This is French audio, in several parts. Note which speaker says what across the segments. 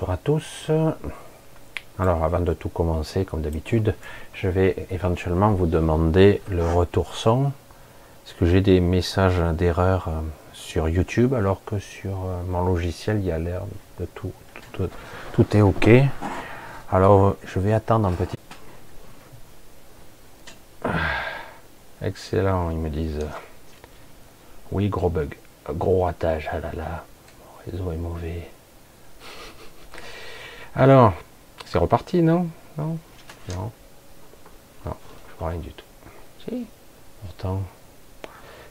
Speaker 1: Bonsoir à tous. Alors avant de tout commencer, comme d'habitude, je vais éventuellement vous demander le retour son. Parce que j'ai des messages d'erreur euh, sur YouTube, alors que sur euh, mon logiciel, il y a l'air de tout, tout, est OK. Alors je vais attendre un petit... Ah, Excellent, ils me disent. Oui, gros bug. Gros ratage, ah là là. Mon réseau est mauvais. Alors, c'est reparti, non? Non? Non? Non, je vois rien du tout. Si, pourtant,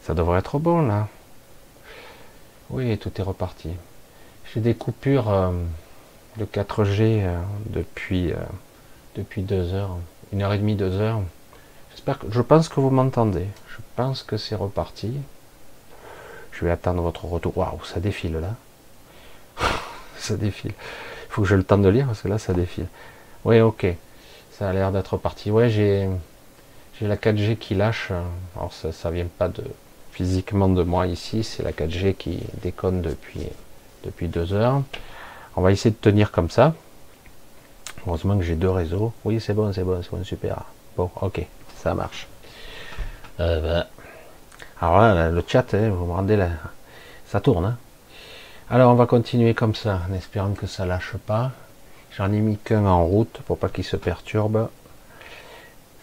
Speaker 1: ça devrait être bon, là. Oui, tout est reparti. J'ai des coupures euh, de 4G euh, depuis, euh, depuis deux heures. Une heure et demie, deux heures. J'espère que... Je pense que vous m'entendez. Je pense que c'est reparti. Je vais attendre votre retour. Waouh, ça défile, là. ça défile. Il faut que j'ai le temps de lire parce que là ça défile. Oui, ok. Ça a l'air d'être parti. Ouais, j'ai la 4G qui lâche. Alors ça, ça vient pas de physiquement de moi ici, c'est la 4G qui déconne depuis depuis deux heures. On va essayer de tenir comme ça. Heureusement que j'ai deux réseaux. Oui, c'est bon, c'est bon, c'est bon, super. Bon, ok, ça marche. Euh, ben, Alors là, le chat, hein, vous me rendez là, ça tourne. Hein. Alors on va continuer comme ça, en espérant que ça lâche pas. J'en ai mis qu'un en route pour pas qu'il se perturbe.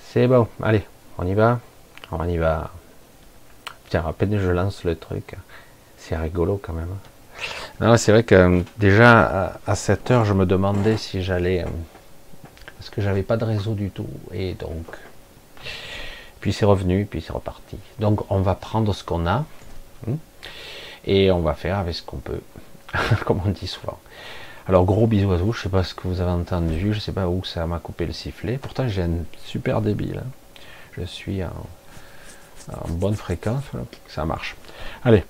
Speaker 1: C'est bon, allez, on y va. On y va. Tiens, à peine je lance le truc. C'est rigolo quand même. Non, c'est vrai que déjà à, à 7 heures, je me demandais si j'allais. euh, parce que j'avais pas de réseau du tout. Et donc. Puis c'est revenu, puis c'est reparti. Donc on va prendre ce qu'on a. hein, et on va faire avec ce qu'on peut, comme on dit souvent. Alors gros bisous à tous, je sais pas ce que vous avez entendu, je sais pas où ça m'a coupé le sifflet, pourtant j'ai un super débit là. Je suis en, bonne fréquence, ça marche. Allez,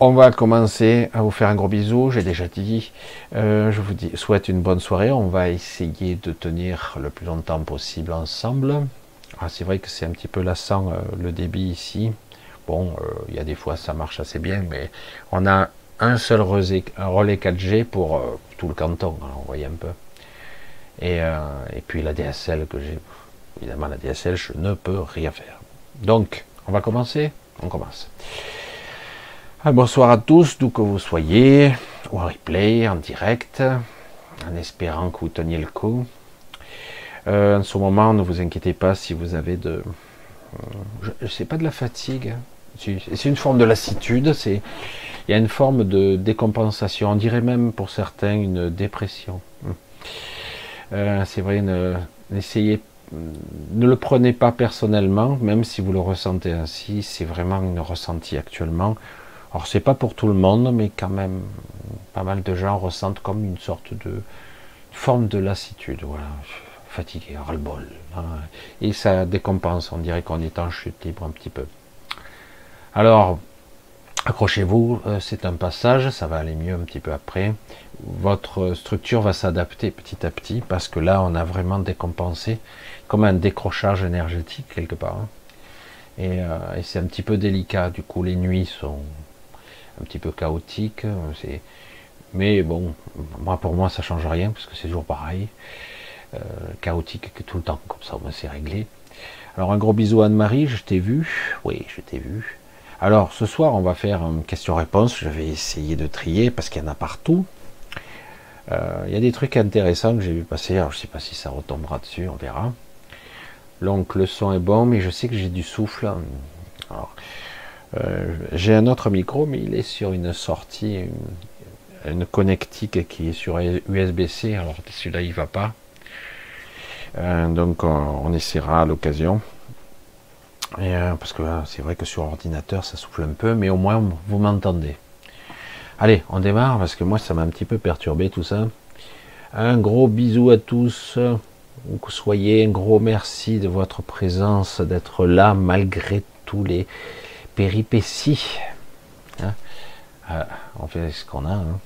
Speaker 1: on va commencer à vous faire un gros bisou, j'ai déjà dit, Euh, je vous dis, souhaite une bonne soirée, on va essayer de tenir le plus longtemps possible ensemble. Ah, c'est vrai que c'est un petit peu lassant euh, le débit ici, Bon, euh, il y a des fois ça marche assez bien, mais on a un seul relais, un relais 4G pour euh, tout le canton, alors vous voyez un peu. Et, euh, puis la DSL que j'ai, évidemment la DSL, je ne peux rien faire. Donc, on va commencer? On commence. Ah, bonsoir à tous, d'où que vous soyez, ou en replay, en direct, en espérant que vous teniez le coup. En ce moment, ne vous inquiétez pas si vous avez de... Je sais pas de la fatigue, hein. C'est une forme de lassitude, c'est il y a une forme de décompensation, on dirait même pour certains une dépression. Euh, c'est vrai, n'essayez, ne le prenez pas personnellement, même si vous le ressentez ainsi, c'est vraiment un ressenti actuellement. Alors c'est pas pour tout le monde, mais quand même, pas mal de gens ressentent comme une sorte de forme de lassitude, voilà, fatigué, ras-le-bol. hein. Et ça décompense, on dirait qu'on est en chute libre un petit peu. Alors, accrochez-vous, euh, c'est un passage, ça va aller mieux un petit peu après. Votre structure va s'adapter petit à petit, parce que là, on a vraiment décompensé, comme un décrochage énergétique quelque part. hein. Et, euh, et c'est un petit peu délicat, du coup les nuits sont un petit peu chaotiques. euh, Mais bon, moi pour moi ça change rien, parce que c'est toujours pareil. Chaotique que tout le temps, comme ça au moins c'est réglé. Alors un gros bisou à Anne-Marie, je t'ai vu. Oui, je t'ai vu. Alors ce soir on va faire une question-réponse, je vais essayer de trier parce qu'il y en a partout. Euh, Il y a des trucs intéressants que j'ai vu passer, alors je sais pas si ça retombera dessus, on verra. Donc le son est bon, mais je sais que j'ai du souffle. Euh, j'ai un autre micro, mais il est sur une sortie, une, connectique qui est sur USB-C, alors celui-là il va pas. Euh, donc on, on essaiera à l'occasion. Euh, parce que là, c'est vrai que sur ordinateur ça souffle un peu, mais au moins vous m'entendez. Allez, on démarre parce que moi ça m'a un petit peu perturbé tout ça. Un gros bisou à tous, où que soyez, un gros merci de votre présence, d'être là malgré tous les péripéties. Hein? Euh, on fait ce qu'on a. hein.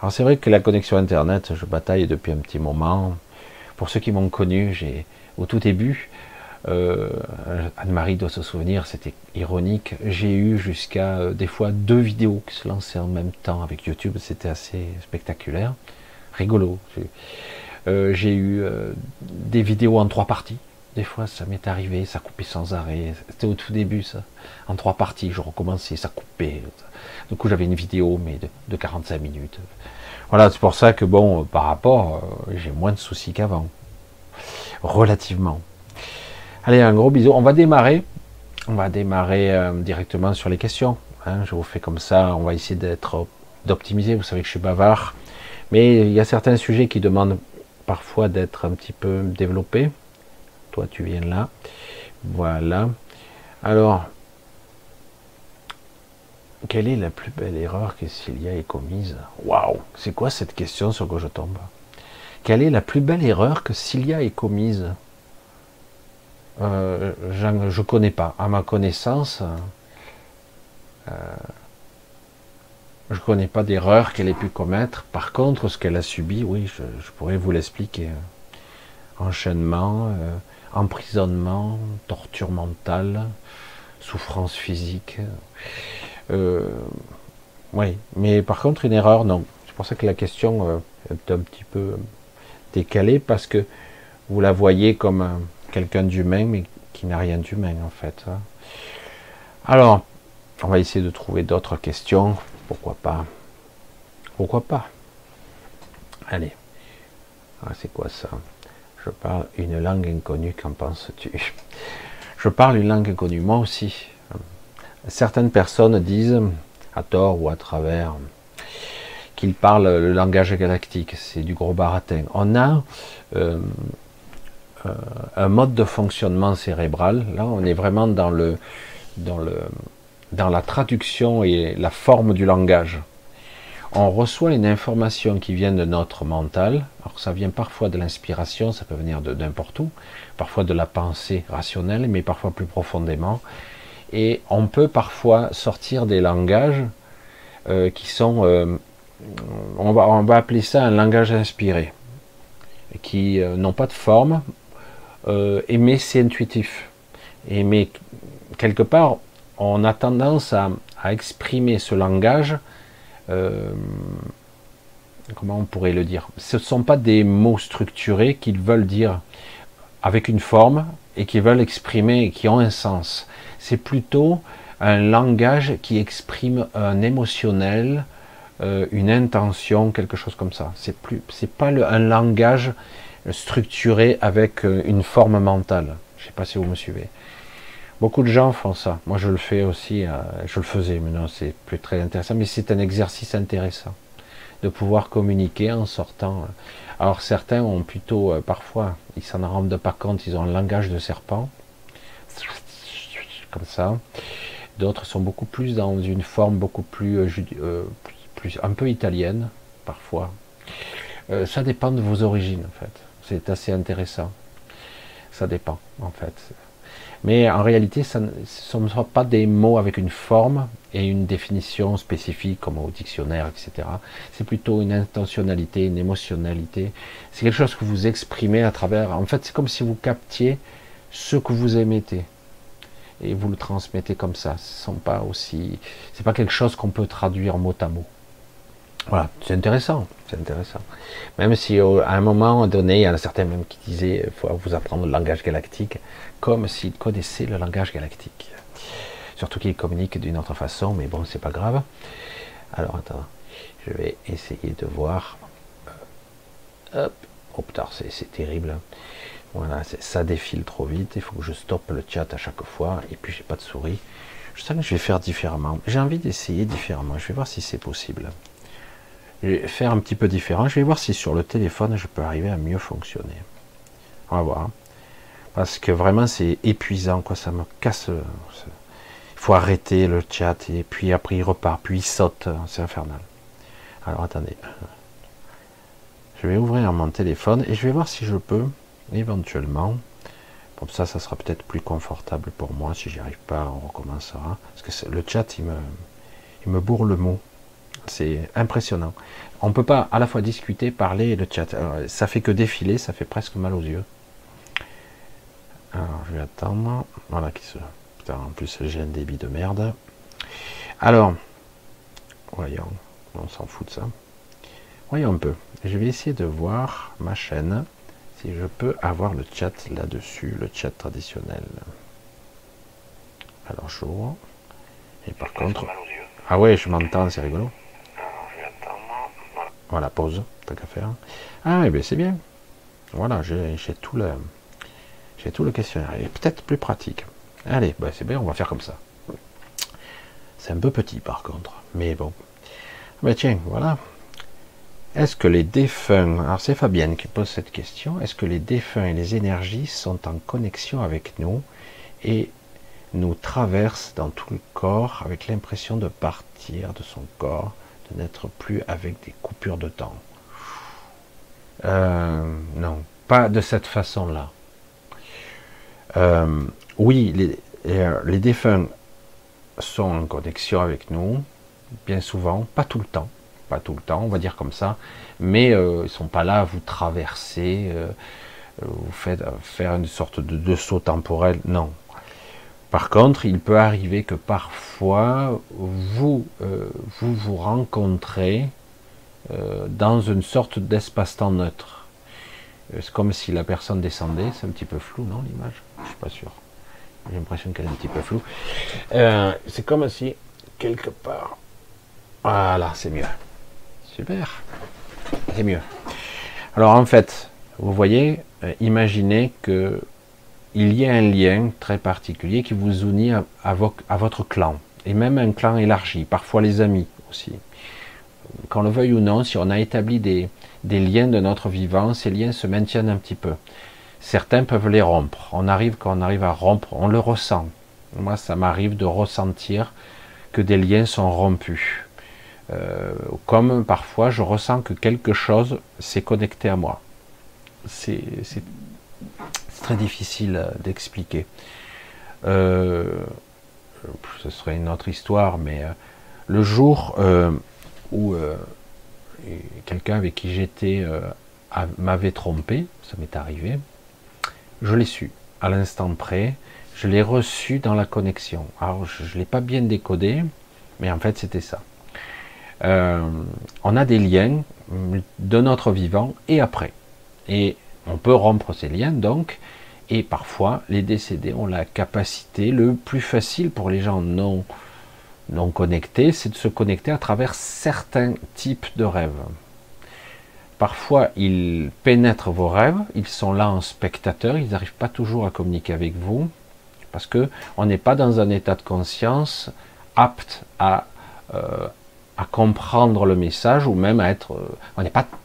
Speaker 1: Alors c'est vrai que la connexion internet, je bataille depuis un petit moment. Pour ceux qui m'ont connu, j'ai au tout début, euh, Anne-Marie doit se souvenir, c'était ironique. J'ai eu jusqu'à euh, des fois deux vidéos qui se lançaient en même temps avec YouTube. C'était assez spectaculaire, rigolo. Euh, j'ai eu euh, des vidéos en trois parties. Des fois, ça m'est arrivé, ça coupait sans arrêt. C'était au tout début, ça. En trois parties, je recommençais, ça coupait. Du coup, j'avais une vidéo, mais de, de 45 minutes. Voilà, c'est pour ça que, bon, par rapport, euh, j'ai moins de soucis qu'avant. Relativement. Allez, un gros bisou. On va démarrer. On va démarrer euh, directement sur les questions. hein. je vous fais comme ça. On va essayer d'être d'optimiser. Vous savez que je suis bavard. Mais il y a certains sujets qui demandent parfois d'être un petit peu développés. Toi, tu viens là. Voilà. Alors, quelle est la plus belle erreur que Cilia ait commise? Waouh C'est quoi cette question sur quoi je tombe? Quelle est la plus belle erreur que Cilia ait commise? Euh, Je connais pas. À ma connaissance, euh, je connais pas d'erreur qu'elle ait pu commettre. Par contre, ce qu'elle a subi, oui, je, pourrais vous l'expliquer. Enchaînement, euh, emprisonnement, torture mentale, souffrance physique. Euh, oui, mais par contre, une erreur, non. C'est pour ça que la question euh, est un petit peu décalée, parce que vous la voyez comme euh, quelqu'un d'humain, mais qui n'a rien d'humain, en fait. hein. Alors, on va essayer de trouver d'autres questions. Pourquoi pas? Pourquoi pas? Allez. Ah, c'est quoi ça? Je parle une langue inconnue, qu'en penses-tu? Je parle une langue inconnue, moi aussi. Certaines personnes disent, à tort ou à travers, qu'ils parlent le langage galactique. C'est du gros baratin. On a euh, un mode de fonctionnement cérébral. Là, on est vraiment dans le, dans le, dans la traduction et la forme du langage. On reçoit une information qui vient de notre mental. Alors ça vient parfois de l'inspiration, ça peut venir de n'importe où, parfois de la pensée rationnelle, mais parfois plus profondément. Et on peut parfois sortir des langages euh, qui sont, euh, on, va, on va appeler ça un langage inspiré, qui euh, n'ont pas de forme, euh, mais c'est intuitif. Mais quelque part, on a tendance à, exprimer ce langage, euh, comment on pourrait le dire? Ce ne sont pas des mots structurés qu'ils veulent dire avec une forme et qui veulent exprimer et qui ont un sens. C'est plutôt un langage qui exprime un émotionnel, euh, une intention, quelque chose comme ça. C'est plus, c'est pas un langage structuré avec euh, une forme mentale. Je sais pas si vous me suivez. Beaucoup de gens font ça. Moi, je le fais aussi. euh, je le faisais, maintenant c'est plus très intéressant, mais c'est un exercice intéressant de pouvoir communiquer en sortant. Alors certains ont plutôt, euh, parfois, ils s'en rendent pas compte, ils ont un langage de serpent, comme ça. D'autres sont beaucoup plus dans une forme beaucoup plus, euh, euh, un peu italienne, parfois. Euh, ça dépend de vos origines, en fait. C'est assez intéressant. Ça dépend, en fait. Mais en réalité, ce ne sont pas des mots avec une forme et une définition spécifique comme au dictionnaire, etc. C'est plutôt une intentionnalité, une émotionnalité. C'est quelque chose que vous exprimez à travers. En fait, c'est comme si vous captiez ce que vous émettez et vous le transmettez comme ça. Ce sont pas aussi. C'est pas quelque chose qu'on peut traduire mot à mot. Voilà, c'est intéressant, c'est intéressant. Même si à un moment donné, il y en a certains même qui disaient il faut vous apprendre le langage galactique, comme s'ils connaissaient le langage galactique. Surtout qu'ils communiquent d'une autre façon, mais bon, c'est pas grave. Alors attends, je vais essayer de voir. Euh, Hop, oh putain, c'est terrible. Voilà, ça défile trop vite. Il faut que je stoppe le chat à chaque fois. Et puis j'ai pas de souris. Je que je vais faire différemment. J'ai envie d'essayer différemment. Je vais voir si c'est possible. Je vais faire un petit peu différent. Je vais voir si sur le téléphone je peux arriver à mieux fonctionner. On va voir. Parce que vraiment c'est épuisant, quoi. Ça me casse. c'est- Il faut arrêter le chat et puis après il repart, puis il saute. C'est infernal. Alors attendez. Je vais ouvrir mon téléphone et je vais voir si je peux éventuellement. Comme ça, ça sera peut-être plus confortable pour moi. Si j'y arrive pas, on recommencera. Parce que le chat, il me, il me bourre le mot. C'est impressionnant. On ne peut pas à la fois discuter, parler et le chat. Alors, ça fait que défiler, ça fait presque mal aux yeux. Alors, je vais attendre. Voilà, qui se. Putain, en plus, j'ai un débit de merde. Alors, voyons. On s'en fout de ça. Voyons un peu. Je vais essayer de voir ma chaîne si je peux avoir le chat là-dessus, le chat traditionnel. Alors, j'ouvre. Et par contre. Ah ouais, je m'entends, c'est rigolo. Voilà, pause, t'as qu'à faire. Ah, eh bien, c'est bien. Voilà, j'ai tout le, j'ai tout le questionnaire. Et peut-être plus pratique. Allez, bah, c'est bien, on va faire comme ça. C'est un peu petit par contre, mais bon. Mais tiens, voilà. Est-ce que les défunts, alors c'est Fabienne qui pose cette question, est-ce que les défunts et les énergies sont en connexion avec nous et nous traversent dans tout le corps avec l'impression de partir de son corps, n'être plus avec des coupures de temps Euh, Non, pas de cette façon-là. Euh, oui, les, les, les défunts sont en connexion avec nous, bien souvent, pas tout le temps, pas tout le temps, on va dire comme ça, mais euh, ils sont pas là à vous traverser, euh, vous faites faire une sorte de saut temporel, non. Par contre, il peut arriver que parfois vous euh, vous, rencontrez euh, dans une sorte d'espace-temps neutre. Euh, C'est comme si la personne descendait, c'est un petit peu flou, non, l'image? Je suis pas sûr. J'ai l'impression qu'elle est un petit peu floue. C'est comme si, quelque part. Voilà, c'est mieux. Super. C'est mieux. Alors en fait, vous voyez, imaginez que il y a un lien très particulier qui vous unit à, à, vo- à votre clan, et même un clan élargi, parfois les amis aussi. Qu'on le veuille ou non, si on a établi des, des liens de notre vivant, ces liens se maintiennent un petit peu. Certains peuvent les rompre. On arrive quand on arrive à rompre, on le ressent. Moi, ça m'arrive de ressentir que des liens sont rompus. Euh, comme parfois, je ressens que quelque chose s'est connecté à moi. C'est très difficile euh, d'expliquer. Euh, ce serait une autre histoire, mais euh, le jour où quelqu'un avec qui j'étais m'avait trompé, ça m'est arrivé, je l'ai su à l'instant près, je l'ai reçu dans la connexion. Alors je ne l'ai pas bien décodé, mais en fait c'était ça. On a des liens mm, de notre vivant et après. On peut rompre ces liens donc, Et parfois, les décédés ont la capacité, le plus facile pour les gens non, connectés, c'est de se connecter à travers certains types de rêves. Parfois, ils pénètrent vos rêves, ils sont là en spectateur, ils n'arrivent pas toujours à communiquer avec vous, parce que on n'est pas dans un état de conscience apte à, euh, comprendre le message ou même à être. euh,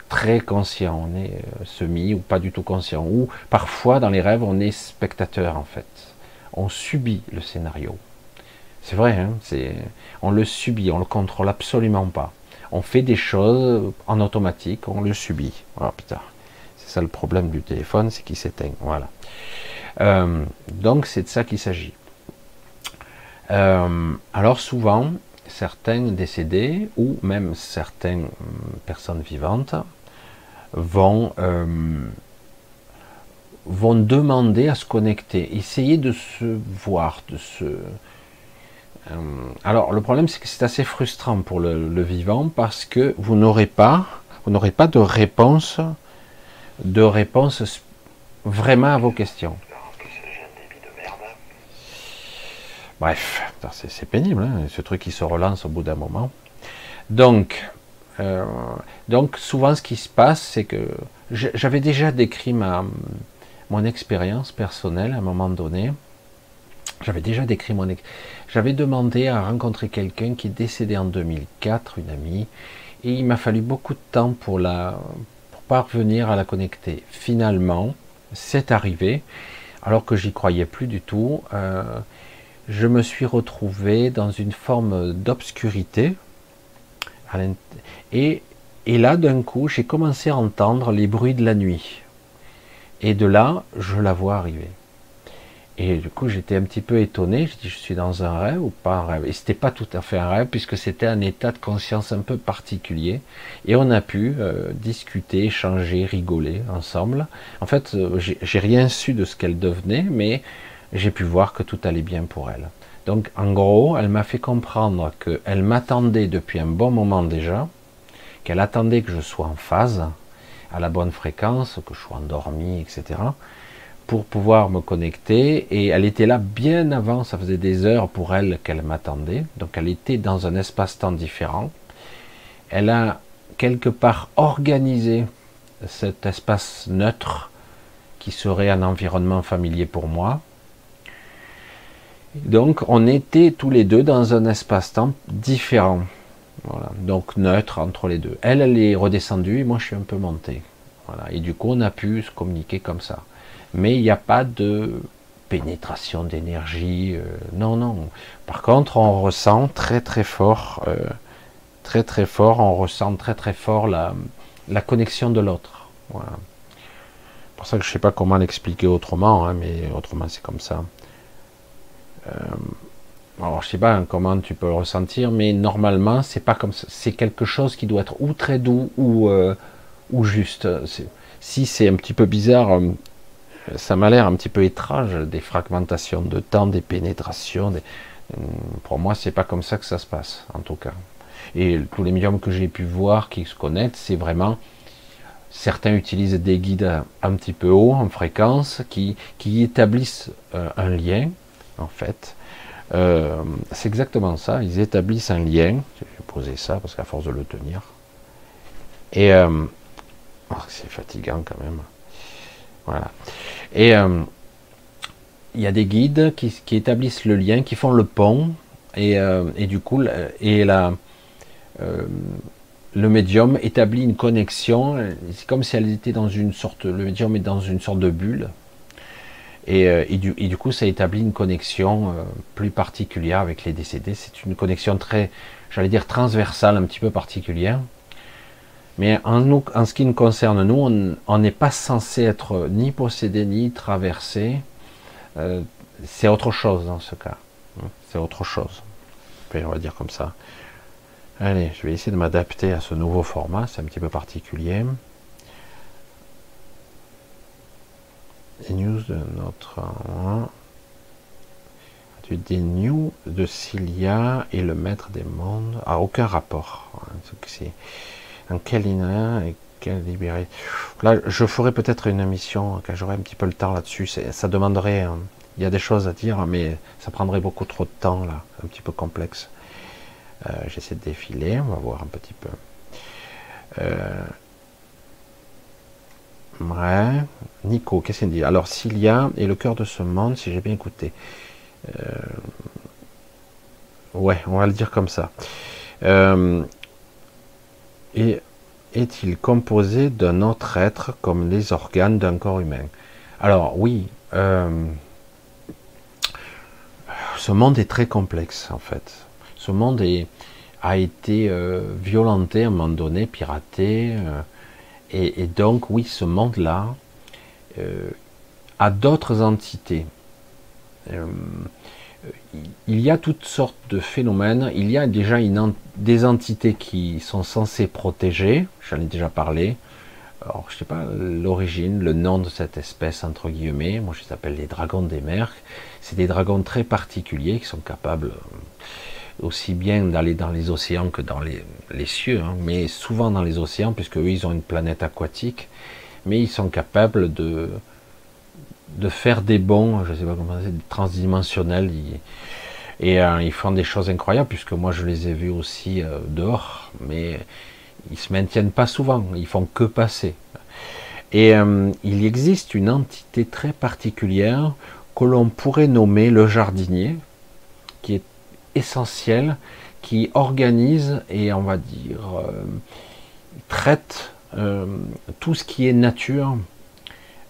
Speaker 1: très conscient, on est euh, semi ou pas du tout conscient. Ou parfois dans les rêves, on est spectateur en fait. On subit le scénario. C'est vrai, hein, on le subit, on le contrôle absolument pas. On fait des choses en automatique, on le subit. Oh putain, c'est ça le problème du téléphone, c'est qu'il s'éteint. Voilà. Euh, donc c'est de ça qu'il s'agit. Euh, alors souvent, certains décédés ou même certaines hum, personnes vivantes vont euh, vont demander à se connecter, essayer de se voir, de se euh, alors le problème c'est que c'est assez frustrant pour le, vivant parce que vous n'aurez pas vous n'aurez pas de réponse de réponse vraiment à vos questions. Bref, c'est pénible, hein, ce truc qui se relance au bout d'un moment. Donc, euh, donc souvent ce qui se passe, c'est que j'avais déjà décrit ma, mon expérience personnelle à un moment donné. J'avais déjà décrit mon J'avais demandé à rencontrer quelqu'un qui est décédé en 2004, une amie, et il m'a fallu beaucoup de temps pour la pour parvenir à la connecter. Finalement, c'est arrivé, alors que j'y croyais plus du tout. euh, je me suis retrouvé dans une forme d'obscurité. Et, là, d'un coup, j'ai commencé à entendre les bruits de la nuit. Et de là, je la vois arriver. Et du coup, j'étais un petit peu étonné. Je dis, je suis dans un rêve ou pas un rêve? Et c'était pas tout à fait un rêve puisque c'était un état de conscience un peu particulier. Et on a pu euh, discuter, échanger, rigoler ensemble. En fait, euh, j'ai rien su de ce qu'elle devenait, mais j'ai pu voir que tout allait bien pour elle. Donc, en gros, elle m'a fait comprendre qu'elle m'attendait depuis un bon moment déjà, qu'elle attendait que je sois en phase, à la bonne fréquence, que je sois endormi, etc pour pouvoir me connecter et elle était là bien avant, ça faisait des heures pour elle qu'elle m'attendait, donc elle était dans un espace-temps différent. Elle a quelque part organisé cet espace neutre qui serait un environnement familier pour moi. Donc on était tous les deux dans un espace-temps différent. Voilà, donc neutre entre les deux. Elle, elle est redescendue et moi je suis un peu monté. Voilà, et du coup on a pu se communiquer comme ça mais il n'y a pas de pénétration d'énergie. euh, non, non. Par contre, on ressent très très fort, euh, très très fort, on ressent très très fort la, connexion de l'autre. C'est pour ça que je ne sais pas comment l'expliquer autrement, hein, mais autrement c'est comme ça. Euh, alors je sais pas hein, comment tu peux le ressentir, mais normalement c'est pas comme. C'est quelque chose qui doit être ou très doux ou euh, ou juste. Si c'est un petit peu bizarre, euh, ça m'a l'air un petit peu étrange, des fragmentations de temps, des pénétrations. Pour moi, c'est pas comme ça que ça se passe, en tout cas. Et tous les médiums que j'ai pu voir qui se connectent, c'est vraiment certains utilisent des guides un petit peu haut en fréquence qui, qui établissent un lien, en fait. Euh, c'est exactement ça, ils établissent un lien. Je vais poser ça parce qu'à force de le tenir. Et euh, oh, c'est fatigant quand même. Voilà. Et euh, il y a des guides qui, établissent le lien, qui font le pont, et, du coup, et la, le médium établit une connexion. C'est comme si elle était dans une sorte, le médium est dans une sorte de bulle. Et, euh, et, du, coup, ça établit une connexion euh, plus particulière avec les décédés. C'est une connexion très, j'allais dire transversale, un petit peu particulière. Mais en, ce qui nous concerne, nous, on- n'est pas censé être ni possédé ni traversé. Euh, c'est autre chose dans ce cas. C'est autre chose. On va dire comme ça. Allez, je vais essayer de m'adapter à ce nouveau format. C'est un petit peu particulier. Les news de notre. des news de Cilia et le maître des mondes. Ah, aucun rapport. C'est en quelle, in- Quel libéré. Là, je ferai peut-être une émission quand j'aurai un petit peu le temps là-dessus. Ça demanderait, il y a des choses à dire, mais ça prendrait beaucoup trop de temps là, un petit peu complexe. Euh, J'essaie de défiler, on va voir un petit peu. Euh, ouais. Nico, qu'est-ce qu'il dit? Alors, Cilia est le cœur de ce monde, si j'ai bien écouté. Euh, ouais, on va le dire comme ça. Euh, et est-il composé d'un autre être comme les organes d'un corps humain? Alors oui, euh, ce monde est très complexe en fait. Ce monde a été violenté à un moment donné, piraté, et, donc oui, ce monde-là euh, a d'autres entités. Euh, il y a toutes sortes de phénomènes. Il y a déjà une des entités qui sont censées protéger. J'en ai déjà parlé. Alors, je sais pas l'origine, le nom de cette espèce entre guillemets. Moi, je les appelle les dragons des mers. C'est des dragons très particuliers qui sont capables euh, aussi bien d'aller dans les océans que dans les, les cieux, hein, mais souvent dans les océans puisque eux, ils ont une planète aquatique. Mais ils sont capables de de faire des bons, je sais pas comment c'est, transdimensionnels. Ils, et euh, ils font des choses incroyables, puisque moi je les ai vus aussi euh, dehors, mais ils se maintiennent pas souvent, ils font que passer. Et euh, il existe une entité très particulière que l'on pourrait nommer le jardinier, qui est essentiel, qui organise et on va dire euh, traite euh, tout ce qui est nature,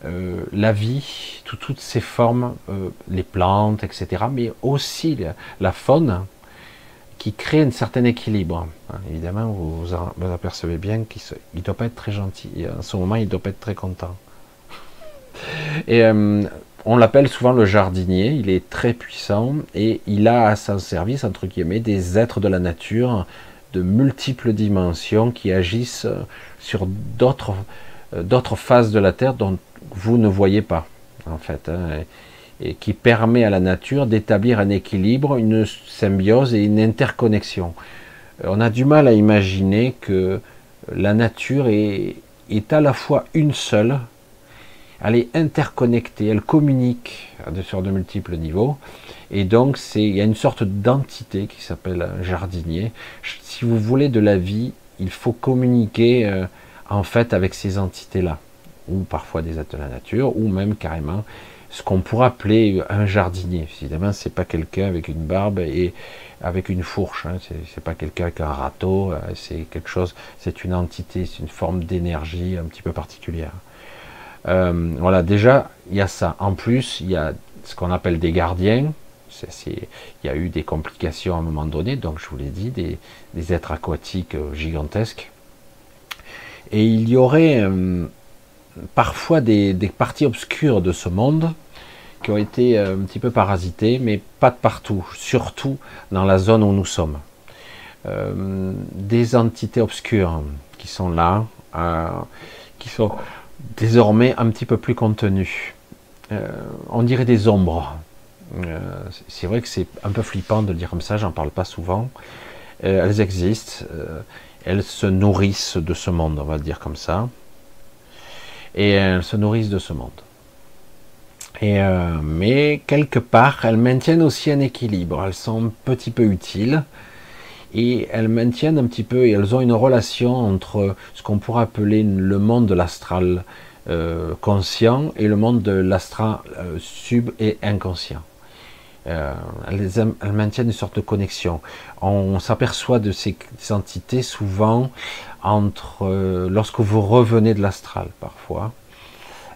Speaker 1: euh, la vie, tout- toutes ces formes, les plantes, etc., mais aussi la, faune qui crée un certain équilibre. Hein, évidemment, vous vous, apercevez bien qu'il ne doit pas être très gentil. En ce moment, il ne doit pas être très content. Et on l'appelle souvent le jardinier. Il est très puissant et il a à son service, entre guillemets, des êtres de la nature de multiples dimensions qui agissent euh, sur d'autres euh, phases de la Terre dont vous ne voyez pas, en fait, hein, et, et qui permet à la nature d'établir un équilibre, une symbiose et une interconnexion. Euh, On a du mal à imaginer que la nature est, est à la fois une seule, elle est interconnectée, elle communique sur de multiples niveaux, et donc il y a une sorte d'entité qui s'appelle un jardinier. Si vous voulez de la vie, il faut communiquer euh, en fait avec ces entités-là, ou parfois des êtres de la nature, ou même carrément ce qu'on pourrait appeler un jardinier. Évidemment, c'est pas quelqu'un avec une barbe et avec une fourche. Hein. C'est pas quelqu'un avec un râteau. euh, C'est quelque chose. C'est une entité, c'est une forme d'énergie un petit peu particulière. Euh, voilà, déjà, il y a ça. En plus, il y a ce qu'on appelle des gardiens. Il y a eu des complications à un moment donné, donc je vous l'ai dit, des, êtres aquatiques euh, gigantesques. Et il y aurait euh, parfois des, parties obscures de ce monde qui ont été un petit peu parasitées, mais pas de partout, surtout dans la zone où nous sommes. Des entités obscures qui sont là, qui sont désormais un petit peu plus contenues. Euh, on dirait des ombres. Euh, c'est vrai que c'est un peu flippant de le dire comme ça, j'en parle pas souvent. Euh, elles existent, elles se nourrissent de ce monde, on va le dire comme ça. Et elles se nourrissent de ce monde. Et mais quelque part, elles maintiennent aussi un équilibre. Elles sont un petit peu utiles et elles maintiennent un petit peu et elles ont une relation entre ce qu'on pourrait appeler le monde de l'astral euh, conscient et le monde de l'astral euh, sub et inconscient. Euh, elles, maintiennent une sorte de connexion. On s'aperçoit de ces entités souvent entre lorsque vous revenez de l'astral parfois.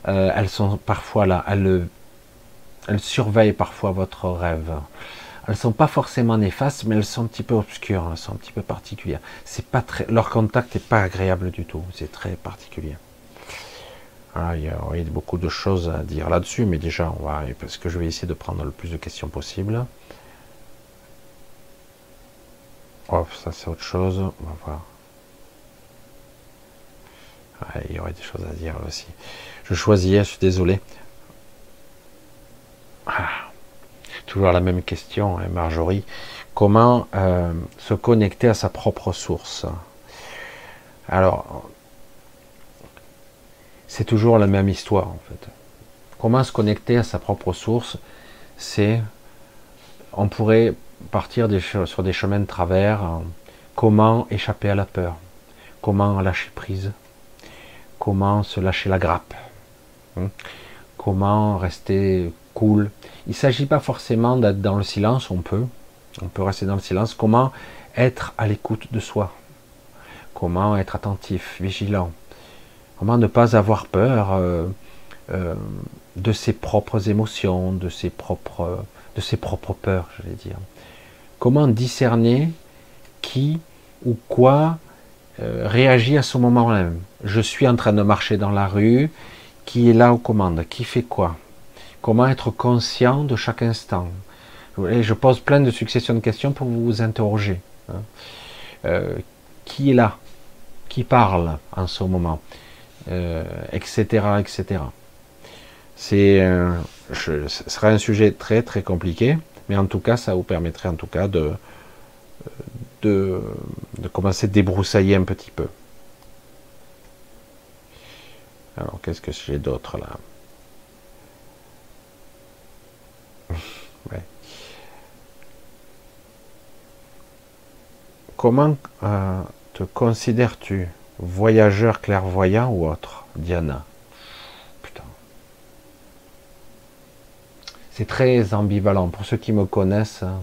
Speaker 1: Elles sont parfois là, elles surveillent parfois votre rêve. Elles sont pas forcément néfastes, mais elles sont un petit peu obscures, elles sont un petit peu particulières. C'est pas très, leur contact n'est pas agréable du tout. C'est très particulier. Voilà, il y a beaucoup de choses à dire là-dessus, mais déjà, on va, parce que je vais essayer de prendre le plus de questions possible. Oh, ça c'est autre chose. On va voir. Ouais, il y aurait des choses à dire là aussi. Je choisis, je suis désolé. Ah. Toujours la même question, hein, Marjorie. Comment euh, se connecter à sa propre source? Alors, c'est toujours la même histoire en fait. Comment se connecter à sa propre source? C'est, on pourrait partir sur des chemins de travers. hein. Comment échapper à la peur? Comment lâcher prise? Comment se lâcher la grappe? Hein? Comment rester cool? Il ne s'agit pas forcément d'être dans le silence, on peut. On peut rester dans le silence. Comment être à l'écoute de soi? Comment être attentif, vigilant? Comment ne pas avoir peur euh, euh, de ses propres émotions, de ses propres, peurs, j'allais dire? Comment discerner qui ou quoi euh, réagit à ce moment même? Je suis en train de marcher dans la rue, qui est là aux commandes, qui fait quoi? Comment être conscient de chaque instant? Je pose plein de successions de questions pour vous interroger. hein. Euh, qui est là? Qui parle en ce moment? Euh, Etc. etc. C'est, ce serait un sujet très très compliqué, mais en tout cas, ça vous permettrait en tout cas de, de, de commencer à débroussailler un petit peu. Alors, qu'est-ce que j'ai d'autre là? Comment euh, te considères-tu Voyageur clairvoyant ou autre Diana? Putain. C'est très ambivalent. Pour ceux qui me connaissent, hein,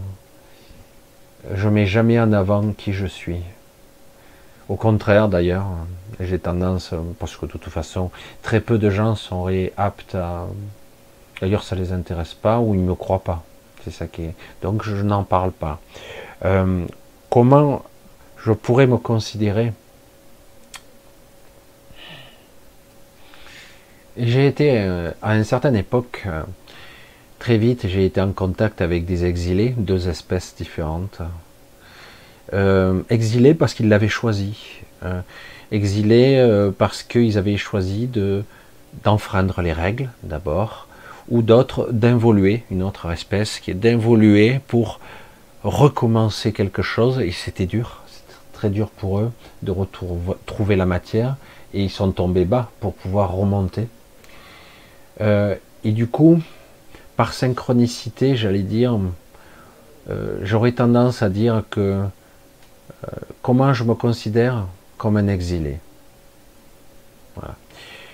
Speaker 1: je mets jamais en avant qui je suis. Au contraire, d'ailleurs, j'ai tendance, parce que de toute façon, très peu de gens sont aptes à. D'ailleurs, ça les intéresse pas ou ils me croient pas. C'est ça qui est. Donc, je n'en parle pas. Euh, comment je pourrais me considérer? J'ai été euh, à une certaine époque, euh, très vite, j'ai été en contact avec des exilés, deux espèces différentes. Exilés parce qu'ils l'avaient choisi. Exilés parce qu'ils avaient choisi de d'enfreindre les règles d'abord, ou d'autres d'involuer, une autre espèce qui est d'involuer pour recommencer quelque chose, et c'était dur, c'était très dur pour eux de retrouver trouver la matière, et ils sont tombés bas pour pouvoir remonter. Euh, et du coup, par synchronicité, j'allais dire, euh, j'aurais tendance à dire que euh, comment je me considère comme un exilé.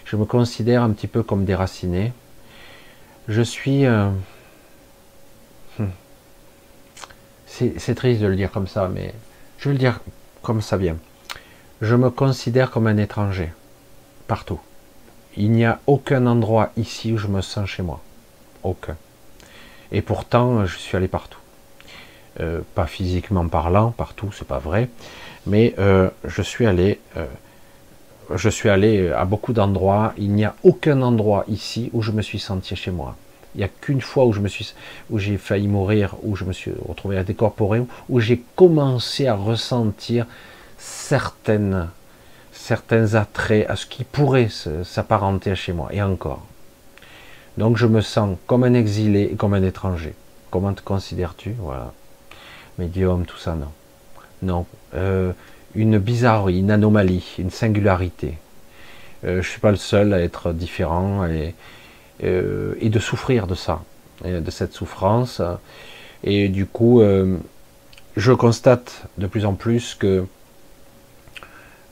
Speaker 1: Je me considère un petit peu comme déraciné. Je suis. euh, hmm. C'est triste de le dire comme ça, mais je vais le dire comme ça vient. Je me considère comme un étranger, partout. Il n'y a aucun endroit ici où je me sens chez moi. Aucun. Et pourtant, je suis allé partout. Euh, pas physiquement parlant, partout, c'est pas vrai, mais euh, je suis allé, je suis allé à beaucoup d'endroits. Il n'y a aucun endroit ici où je me suis senti chez moi. Il n'y a qu'une fois où je me suis, où j'ai failli mourir, où je me suis retrouvé décorporé, où j'ai commencé à ressentir certaines, certains attraits à ce qui pourrait s'apparenter à chez moi. Et encore. Donc je me sens comme un exilé et comme un étranger. Comment te considères-tu? Voilà. Médium, tout ça, non. Non. Euh, une bizarrerie, une anomalie, une singularité. Euh, je ne suis pas le seul à être différent et, euh, de souffrir de ça, de cette souffrance. Et du coup, euh, je constate de plus en plus que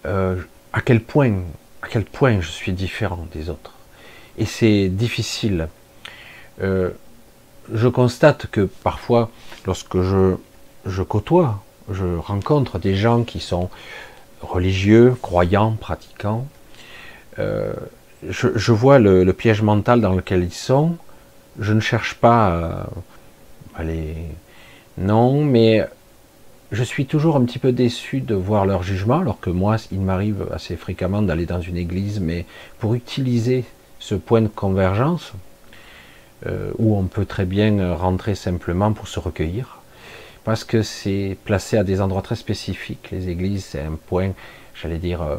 Speaker 1: à quel point, à quel point je suis différent des autres. Et c'est difficile. Je constate que parfois, lorsque je, je côtoie, je rencontre des gens qui sont religieux, croyants, pratiquants, euh, je, vois le, piège mental dans lequel ils sont. Je ne cherche pas à. Non, mais je suis toujours un petit peu déçu de voir leur jugement, alors que moi, il m'arrive assez fréquemment d'aller dans une église, mais pour utiliser ce point de convergence, euh, où on peut très bien rentrer simplement pour se recueillir, parce que c'est placé à des endroits très spécifiques. Les églises, c'est un point, j'allais dire, euh,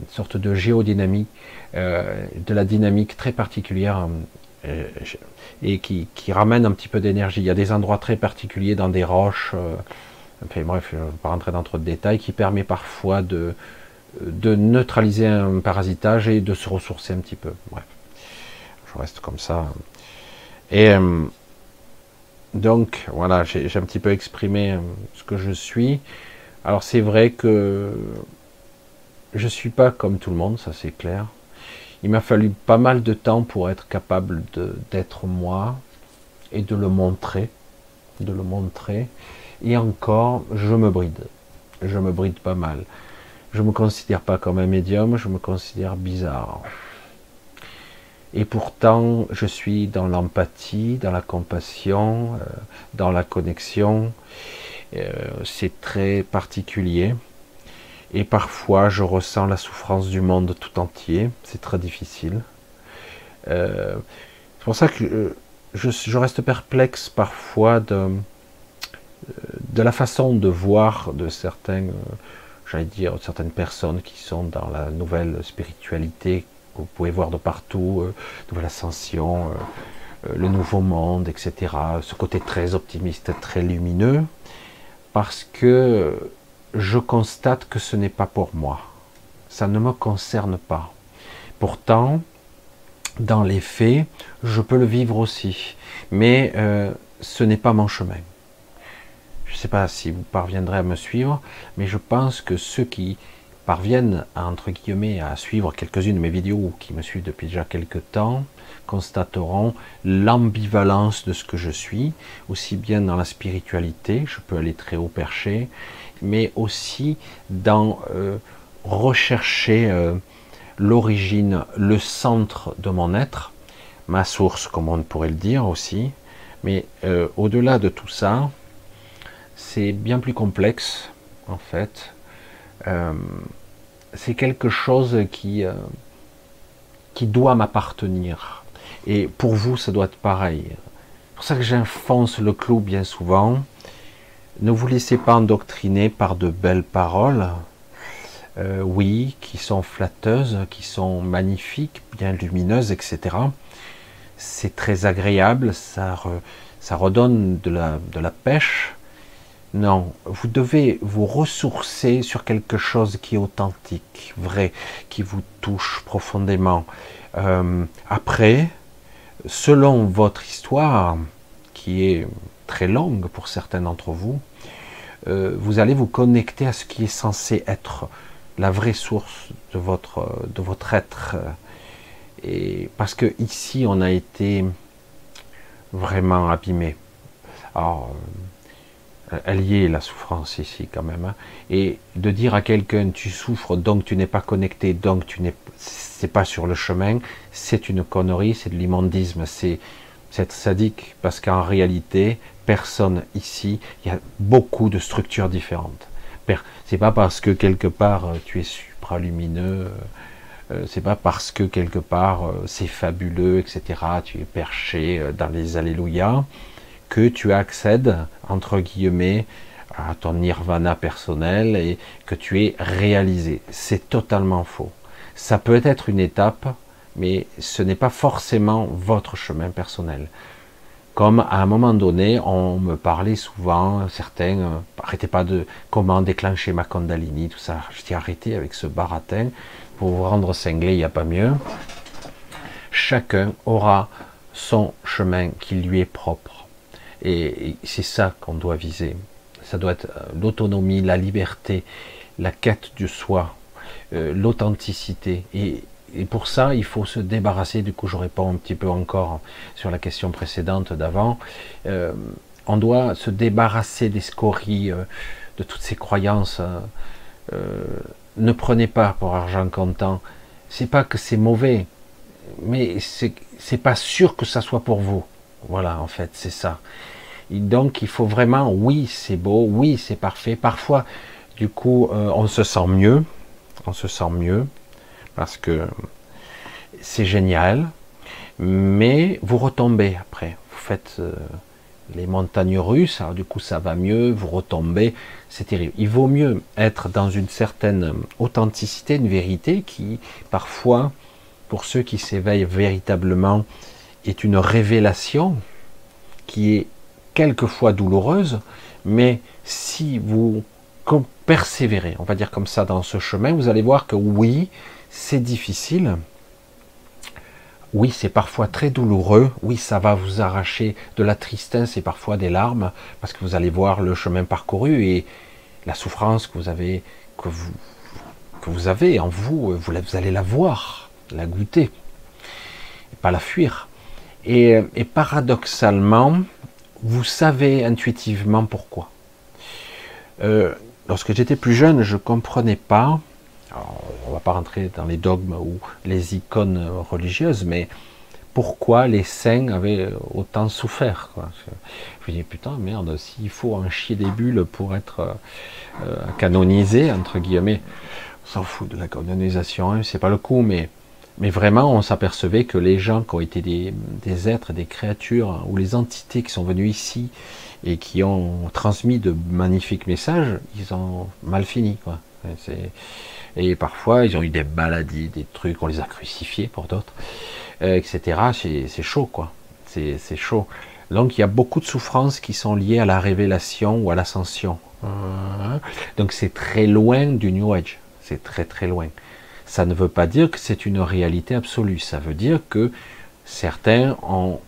Speaker 1: une sorte de géodynamique, euh, de la dynamique très particulière euh, et qui, ramène un petit peu d'énergie. Il y a des endroits très particuliers dans des roches, enfin bref, je ne vais pas rentrer dans trop de détails, qui permet parfois de, neutraliser un parasitage et de se ressourcer un petit peu. Bref, je reste comme ça. Et donc, voilà, j'ai un petit peu exprimé euh, ce que je suis. Alors, c'est vrai que je suis pas comme tout le monde, ça c'est clair. Il m'a fallu pas mal de temps pour être capable d'être moi et de le montrer, de le montrer. Et encore, je me bride. Je me bride pas mal. Je me considère pas comme un médium, je me considère bizarre. Et pourtant, je suis dans l'empathie, dans la compassion, euh, dans la connexion. Euh, c'est très particulier. Et parfois, je ressens la souffrance du monde tout entier. C'est très difficile. Euh, c'est pour ça que je, reste perplexe parfois de, de la façon de voir de j'allais dire, certaines personnes qui sont dans la nouvelle spiritualité vous pouvez voir de partout, euh, nouvelle ascension, euh, euh, le nouveau monde, etc. Ce côté très optimiste, très lumineux, parce que je constate que ce n'est pas pour moi. Ça ne me concerne pas. Pourtant, dans les faits, je peux le vivre aussi, mais ce n'est pas mon chemin. Je ne sais pas si vous parviendrez à me suivre, mais je pense que ceux qui parviennent à, entre guillemets à suivre quelques-unes de mes vidéos qui me suivent depuis déjà quelques temps constateront l'ambivalence de ce que je suis, aussi bien dans la spiritualité, je peux aller très haut perché, mais aussi dans euh, rechercher euh, l'origine, le centre de mon être, ma source, comme on pourrait le dire aussi. Mais euh, au-delà de tout ça, c'est bien plus complexe, en fait. Euh, c'est quelque chose qui, euh, qui doit m'appartenir. Et pour vous, ça doit être pareil. C'est pour ça que j'enfonce le clou bien souvent. Ne vous laissez pas endoctriner par de belles paroles, euh, oui, qui sont flatteuses, qui sont magnifiques, bien lumineuses, etc. C'est très agréable, ça, ça redonne de la, de la pêche, non, vous devez vous ressourcer sur quelque chose qui est authentique, vrai, qui vous touche profondément. Euh, après, selon votre histoire, qui est très longue pour certains d'entre vous, euh, vous allez vous connecter à ce qui est censé être la vraie source de votre, de votre être. Et parce que ici, on a été vraiment abîmé. Alors, est la souffrance ici quand même. Hein. Et de dire à quelqu'un tu souffres donc tu n'es pas connecté, donc tu n'es c'est pas sur le chemin, c'est une connerie, c'est de l'immondisme, c'est être sadique parce qu'en réalité personne ici, il y a beaucoup de structures différentes. C'est pas parce que quelque part euh, tu es supralumineux, euh, c'est pas parce que quelque part euh, c'est fabuleux, etc. Tu es perché dans les alléluia que tu accèdes, entre guillemets, à ton nirvana personnel et que tu es réalisé. C'est totalement faux. Ça peut être une étape, mais ce n'est pas forcément votre chemin personnel. Comme à un moment donné, on me parlait souvent, certains, euh, arrêtez pas de comment déclencher ma Kundalini, tout ça. Je dis arrêtez avec ce baratin, pour vous rendre cinglé, il n'y a pas mieux. Chacun aura son chemin qui lui est propre. Et, c'est ça qu'on doit viser. Ça doit être euh, l'autonomie, la liberté, la quête du soi, euh, l'authenticité. Et, pour ça, il faut se débarrasser, du coup je réponds un petit peu encore sur la question précédente d'avant, euh, on doit se débarrasser des scories, de toutes ces croyances. ne prenez pas pour argent comptant. C'est pas que c'est mauvais, mais c'est pas sûr que ça soit pour vous. Voilà, en fait, c'est ça donc il faut vraiment, oui, c'est beau, oui, c'est parfait. Parfois, du coup, euh, on se sent mieux, on se sent mieux parce que c'est génial, mais vous retombez après. Vous faites euh, les montagnes russes, alors du coup ça va mieux, vous retombez, c'est terrible. Il vaut mieux être dans une certaine authenticité, une vérité qui, parfois, pour ceux qui s'éveillent véritablement, est une révélation qui est quelquefois douloureuse, mais si vous comme persévérer, on va dire comme ça, dans ce chemin, vous allez voir que oui, c'est difficile. Oui, c'est parfois très douloureux. Oui, ça va vous arracher de la tristesse et parfois des larmes, parce que vous allez voir le chemin parcouru et la souffrance que vous avez, que vous, que vous avez en vous, vous, allez la voir, la goûter, et pas la fuir. Et paradoxalement, vous savez intuitivement pourquoi. Euh, lorsque j'étais plus jeune, je comprenais pas. On va pas rentrer dans les dogmes ou les icônes religieuses, mais pourquoi les saints avaient autant souffert. Je me dis putain merde, s'il faut en chier des bulles pour être euh, canonisé entre guillemets, on s'en fout de la canonisation, hein, c'est pas le coup, mais mais vraiment on s'apercevait que les gens qui ont été des, êtres, des créatures ou les entités qui sont venues ici et qui ont transmis de magnifiques messages, ils ont mal fini. Quoi. Et parfois, ils ont eu des maladies, des trucs, on les a crucifiés pour d'autres, euh, etc. C'est chaud, quoi. C'est chaud. Donc, il y a beaucoup de souffrances qui sont liées à la révélation ou à l'ascension. Donc, c'est très loin du New Age. C'est très, très loin. Ça ne veut pas dire que c'est une réalité absolue. Ça veut dire que certains ont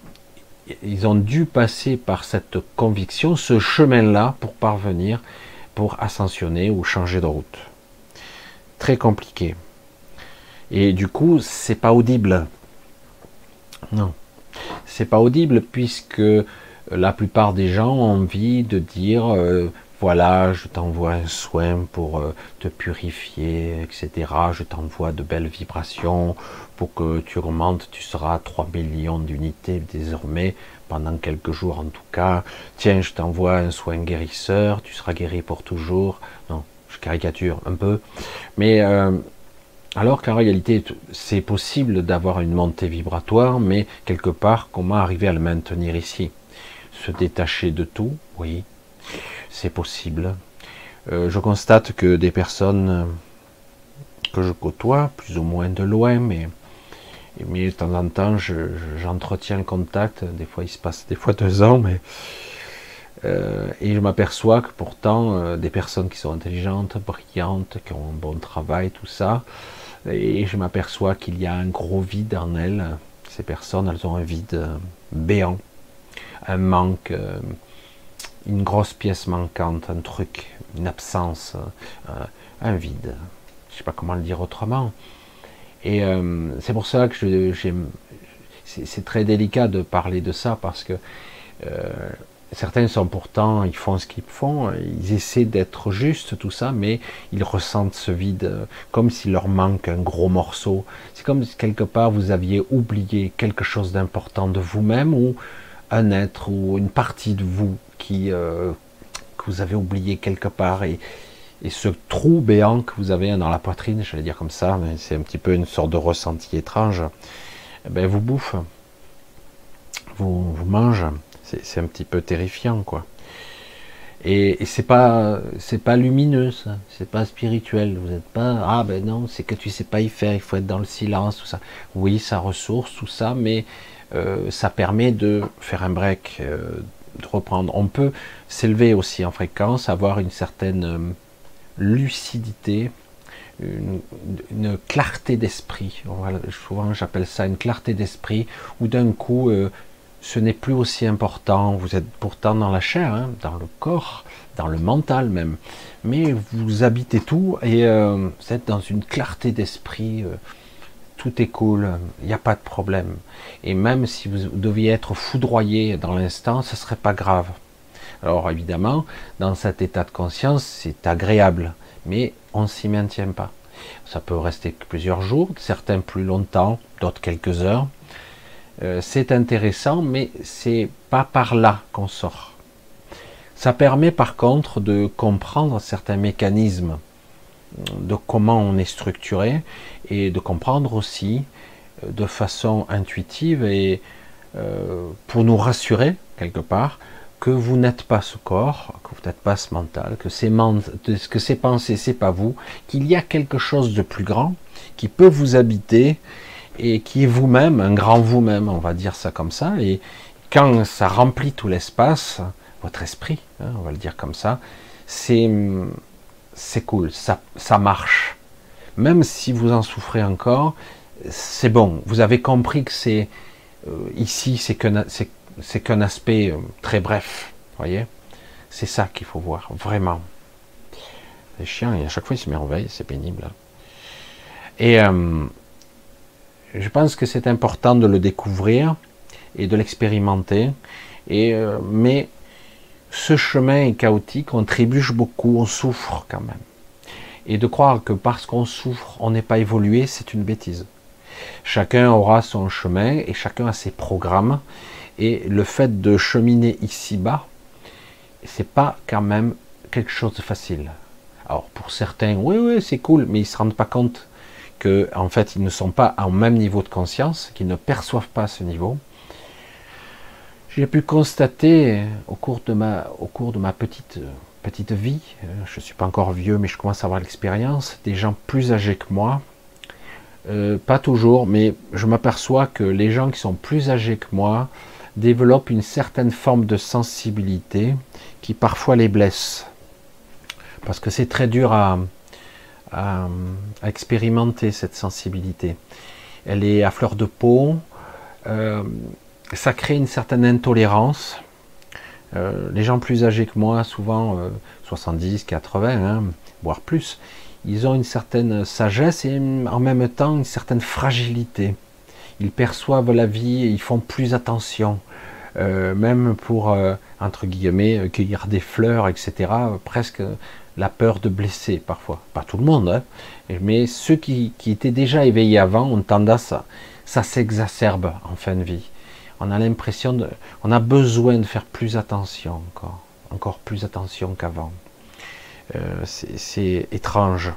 Speaker 1: ils ont dû passer par cette conviction, ce chemin-là, pour parvenir, pour ascensionner ou changer de route. Très compliqué. Et du coup, c'est pas audible. Non, c'est pas audible puisque la plupart des gens ont envie de dire euh, voilà, je t'envoie un soin pour euh, te purifier, etc. Je t'envoie de belles vibrations pour que tu augmentes, tu seras à 3 millions d'unités désormais, pendant quelques jours en tout cas. Tiens, je t'envoie un soin guérisseur, tu seras guéri pour toujours. Non, je caricature un peu. Mais euh, alors qu'en réalité, c'est possible d'avoir une montée vibratoire, mais quelque part, comment arriver à le maintenir ici? Se détacher de tout, oui c'est possible. Euh, je constate que des personnes euh, que je côtoie, plus ou moins de loin, mais, mais de temps en temps, j'entretiens le contact. Des fois, il se passe des fois deux ans, mais euh, et je m'aperçois que pourtant, des personnes qui sont intelligentes, brillantes, qui ont un bon travail, tout ça, et je m'aperçois qu'il y a un gros vide en elles. Ces personnes, elles ont un vide béant, un manque une grosse pièce manquante, un truc, une absence, euh, un vide. Je sais pas comment le dire autrement. Et euh, c'est pour ça que c'est très délicat de parler de ça parce que euh, certains sont pourtant, ils font ce qu'ils font, ils essaient d'être justes, tout ça, mais ils ressentent ce vide comme s'il leur manque un gros morceau. C'est comme si quelque part vous aviez oublié quelque chose d'important de vous-même ou un être ou une partie de vous qui, euh, que vous avez oublié quelque part et, et ce trou béant que vous avez dans la poitrine, j'allais dire comme ça, mais c'est un petit peu une sorte de ressenti étrange, eh ben vous bouffe, vous, vous mange, c'est un petit peu terrifiant quoi. Et, c'est pas c'est pas lumineux c'est pas spirituel. Vous n'êtes pas ah ben non, c'est que tu sais pas y faire, il faut être dans le silence tout ça. Oui, ça ressource tout ça, mais euh, ça permet de faire un break, euh, de reprendre. On peut s'élever aussi en fréquence, avoir une certaine euh, lucidité, une, clarté d'esprit. Souvent j'appelle ça une clarté d'esprit, où d'un coup ce n'est plus aussi important. Vous êtes pourtant dans la chair, hein, dans le corps, dans le mental même, mais vous habitez tout et vous êtes dans une clarté d'esprit tout est cool, il n'y a pas de problème. Et même si vous deviez être foudroyé dans l'instant, ce serait pas grave. Alors évidemment, dans cet état de conscience, c'est agréable, mais on s'y maintient pas. Ça peut rester plusieurs jours, certains plus longtemps, d'autres quelques heures. Euh, c'est intéressant, mais c'est pas par là qu'on sort. Ça permet par contre de comprendre certains mécanismes de comment on est structuré et de comprendre aussi euh, de façon intuitive et euh, pour nous rassurer quelque part que vous n'êtes pas ce corps, que vous n'êtes pas ce mental, que ces, que ces pensées, c'est pas vous, qu'il y a quelque chose de plus grand qui peut vous habiter et qui est vous-même, un grand vous-même, on va dire ça comme ça, et quand ça remplit tout l'espace, votre esprit, hein, on va le dire comme ça, c'est c'est cool, ça, ça marche. Même si vous en souffrez encore, c'est bon. Vous avez compris que c'est euh, ici, c'est qu'un c'est, qu'un aspect euh, très bref. Voyez, c'est ça qu'il faut voir vraiment. Les chiens, à chaque fois, ils se merveillent, c'est pénible. Et euh, je pense que c'est important de le découvrir et de l'expérimenter. Et mais ce chemin est chaotique, on trébuche beaucoup, on souffre quand même. Et de croire que parce qu'on souffre, on n'est pas évolué, c'est une bêtise. Chacun aura son chemin et chacun a ses programmes. Et le fait de cheminer ici-bas, c'est pas quand même quelque chose de facile. Alors pour certains, oui, oui, c'est cool, mais ils se rendent pas compte que en fait ils ne sont pas au même niveau de conscience, qu'ils ne perçoivent pas ce niveau. J'ai pu constater au cours de ma, au cours de ma petite, petite vie, euh, je ne suis pas encore vieux, mais je commence à avoir l'expérience, des gens plus âgés que moi, euh, pas toujours, mais je m'aperçois que les gens qui sont plus âgés que moi développent une certaine forme de sensibilité qui parfois les blesse. Parce que c'est très dur à, expérimenter cette sensibilité. Elle est à fleur de peau. Euh, ça crée une certaine intolérance. Euh, les gens plus âgés que moi, souvent euh, 70, 80, hein, voire plus, ils ont une certaine sagesse et en même temps une certaine fragilité. Ils perçoivent la vie et ils font plus attention. Euh, même pour, euh, entre guillemets, cueillir des fleurs, etc. presque la peur de blesser parfois. Pas tout le monde, hein, mais ceux qui, qui, étaient déjà éveillés avant ont tendance à... Ça s'exacerbe en fin de vie on a l'impression on a besoin de faire plus attention encore, encore plus attention qu'avant. Euh, c'est étrange,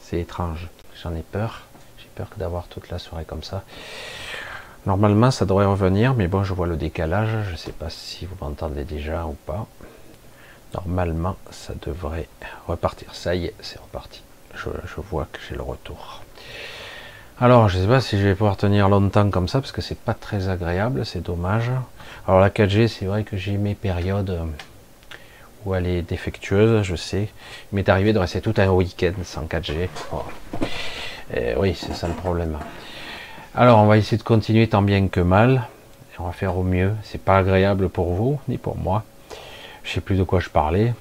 Speaker 1: c'est étrange. J'en ai peur, j'ai peur d'avoir toute la soirée comme ça. Normalement, ça devrait revenir, mais bon, je vois le décalage. Je ne sais pas si vous m'entendez déjà ou pas. Normalement, ça devrait repartir. Ça y est, c'est reparti. Je vois que j'ai le retour. Alors, je ne sais pas si je vais pouvoir tenir longtemps comme ça, parce que c'est pas très agréable, c'est dommage. Alors la 4G, c'est vrai que j'ai mes périodes où elle est défectueuse, je sais. Il m'est arrivé de rester tout un week-end sans 4G. Oh. Et oui, c'est ça le problème. Alors, on va essayer de continuer tant bien que mal. On va faire au mieux. C'est pas agréable pour vous, ni pour moi. Je sais plus de quoi je parlais.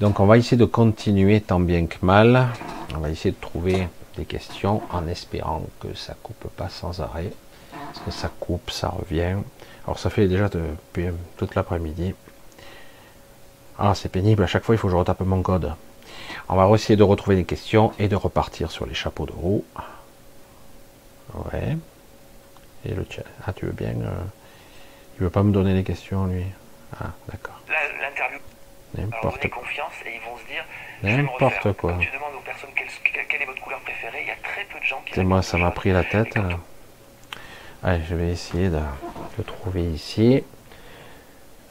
Speaker 1: Donc, on va essayer de continuer tant bien que mal. On va essayer de trouver des questions en espérant que ça coupe pas sans arrêt. Parce que ça coupe, ça revient. Alors ça fait déjà depuis toute l'après-midi. Ah c'est pénible, à chaque fois il faut que je retape mon code. On va essayer de retrouver des questions et de repartir sur les chapeaux de roue. Ouais. Et le chat. Ah tu veux bien euh... Il veut pas me donner les questions lui. Ah d'accord.
Speaker 2: L'interview.
Speaker 1: N'importe
Speaker 2: quoi. confiance et ils vont se dire.
Speaker 1: N'importe quoi.
Speaker 2: Quand tu demandes aux personnes quelle, quelle, est votre couleur préférée, il y a de.
Speaker 1: C'est moi, ça m'a pris la tête. Là. Allez, je vais essayer de le trouver ici.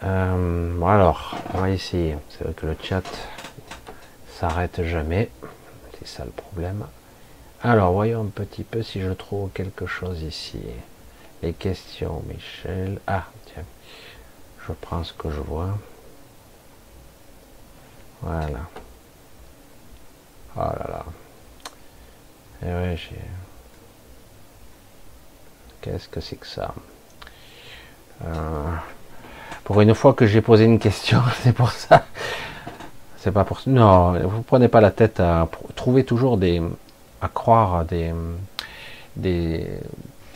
Speaker 1: Euh, bon alors, on va essayer. C'est vrai que le chat s'arrête jamais. C'est ça le problème. Alors, voyons un petit peu si je trouve quelque chose ici. Les questions, Michel. Ah, tiens. Je prends ce que je vois. Voilà. Oh là là. Et ouais, j'ai. Qu'est-ce que c'est que ça euh... Pour une fois que j'ai posé une question, c'est pour ça. C'est pas pour. Non, vous prenez pas la tête à trouver toujours des. à croire des. des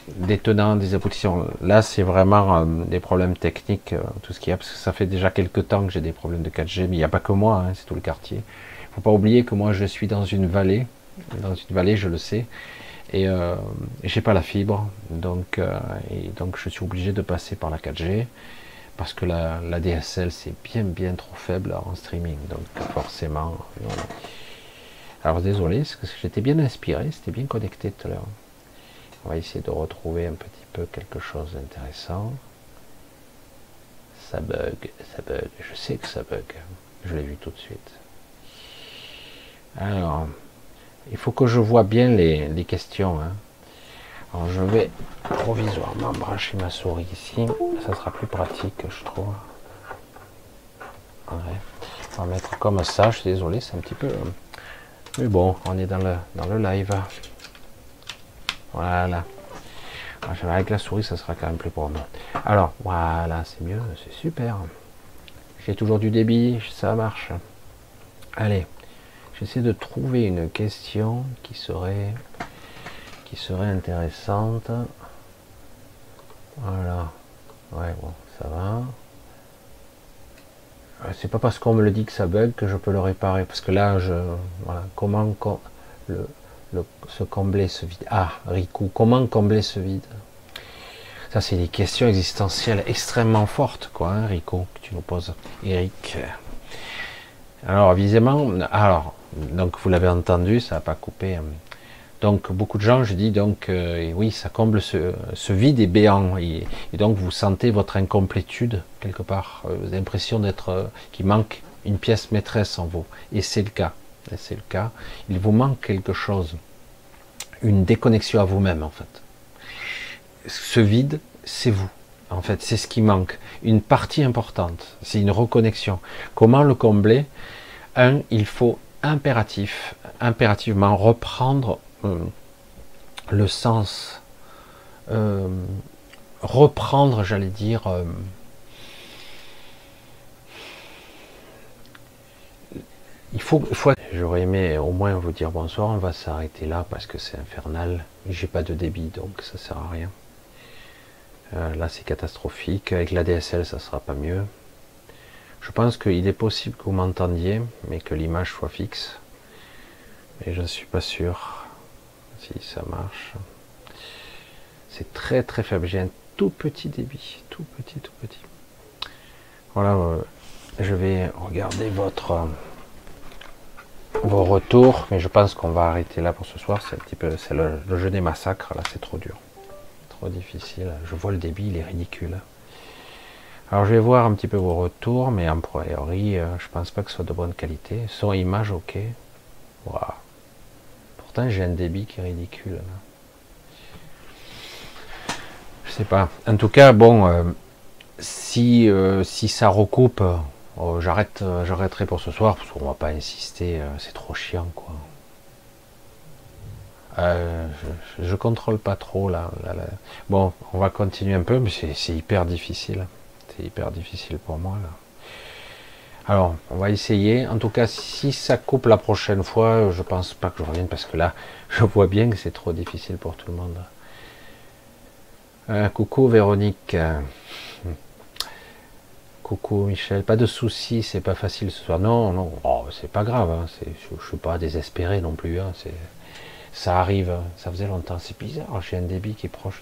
Speaker 1: des tenants, des aboutissants. Là, c'est vraiment euh, des problèmes techniques, euh, tout ce qu'il y a, parce que ça fait déjà quelques temps que j'ai des problèmes de 4G, mais il n'y a pas que moi, hein, c'est tout le quartier. Il faut pas oublier que moi, je suis dans une vallée, dans une vallée, je le sais, et euh, j'ai pas la fibre, donc, euh, et donc je suis obligé de passer par la 4G, parce que la, DSL, c'est bien, bien trop faible en streaming, donc forcément... Non. Alors désolé, parce que j'étais bien inspiré, c'était bien connecté tout à l'heure. On va essayer de retrouver un petit peu quelque chose d'intéressant. Ça bug, ça bug. Je sais que ça bug. Je l'ai vu tout de suite. Alors, il faut que je vois bien les, questions. Hein. Alors, je vais provisoirement brancher ma souris ici. Ça sera plus pratique, je trouve. On va mettre comme ça, je suis désolé, c'est un petit peu... Mais bon, on est dans le, dans le live. Voilà. Ah, avec la souris, ça sera quand même plus pour moi. Alors, voilà, c'est mieux, c'est super. J'ai toujours du débit, ça marche. Allez, j'essaie de trouver une question qui serait, qui serait intéressante. Voilà. Ouais, bon, ça va. Euh, c'est pas parce qu'on me le dit que ça bug que je peux le réparer. Parce que là, je, voilà, comment le, se combler ce vide? Ah, Riku, comment combler ce vide? Ça, c'est des questions existentielles extrêmement fortes, quoi, hein, Rico, que tu nous poses, Eric. Alors, visiblement, alors, donc vous l'avez entendu, ça n'a pas coupé. Hein. Donc, beaucoup de gens, je dis donc, euh, oui, ça comble ce, vide et béant, et, donc vous sentez votre incomplétude quelque part, euh, l'impression d'être, euh, qu'il manque une pièce maîtresse en vous, et c'est le cas c'est le cas, il vous manque quelque chose, une déconnexion à vous-même en fait. Ce vide, c'est vous. En fait, c'est ce qui manque. Une partie importante, c'est une reconnexion. Comment le combler? Un, il faut impératif, impérativement reprendre euh, le sens, euh, reprendre, j'allais dire, euh, Il faut, J'aurais aimé au moins vous dire bonsoir. On va s'arrêter là parce que c'est infernal. J'ai pas de débit donc ça sert à rien. Là c'est catastrophique. Avec la DSL ça sera pas mieux. Je pense qu'il est possible que vous m'entendiez, mais que l'image soit fixe. Mais je ne suis pas sûr si ça marche. C'est très très faible. J'ai un tout petit débit, tout petit, tout petit. Voilà, euh, je vais regarder votre vos retours, mais je pense qu'on va arrêter là pour ce soir. C'est un petit peu, c'est le, jeu des massacres. Là, c'est trop dur, trop difficile. Je vois le débit, il est ridicule. Alors, je vais voir un petit peu vos retours, mais en priori, euh, je pense pas que ce soit de bonne qualité. Son image, ok. Pourtant, j'ai un débit qui est ridicule. Je sais pas. En tout cas, bon, euh, si euh, si ça recoupe j'arrête, j'arrêterai pour ce soir parce qu'on va pas insister, c'est trop chiant quoi. Euh, je, contrôle pas trop là, Bon, on va continuer un peu, mais c'est hyper difficile. C'est hyper difficile pour moi là. Alors, on va essayer. En tout cas, si ça coupe la prochaine fois, je pense pas que je revienne parce que là, je vois bien que c'est trop difficile pour tout le monde. coucou Véronique. Coucou Michel, pas de soucis, c'est pas facile ce soir. Non, non, oh, c'est pas grave, hein, je, suis pas désespéré non plus. Hein, ça arrive, ça faisait longtemps. C'est bizarre, j'ai un débit qui est proche de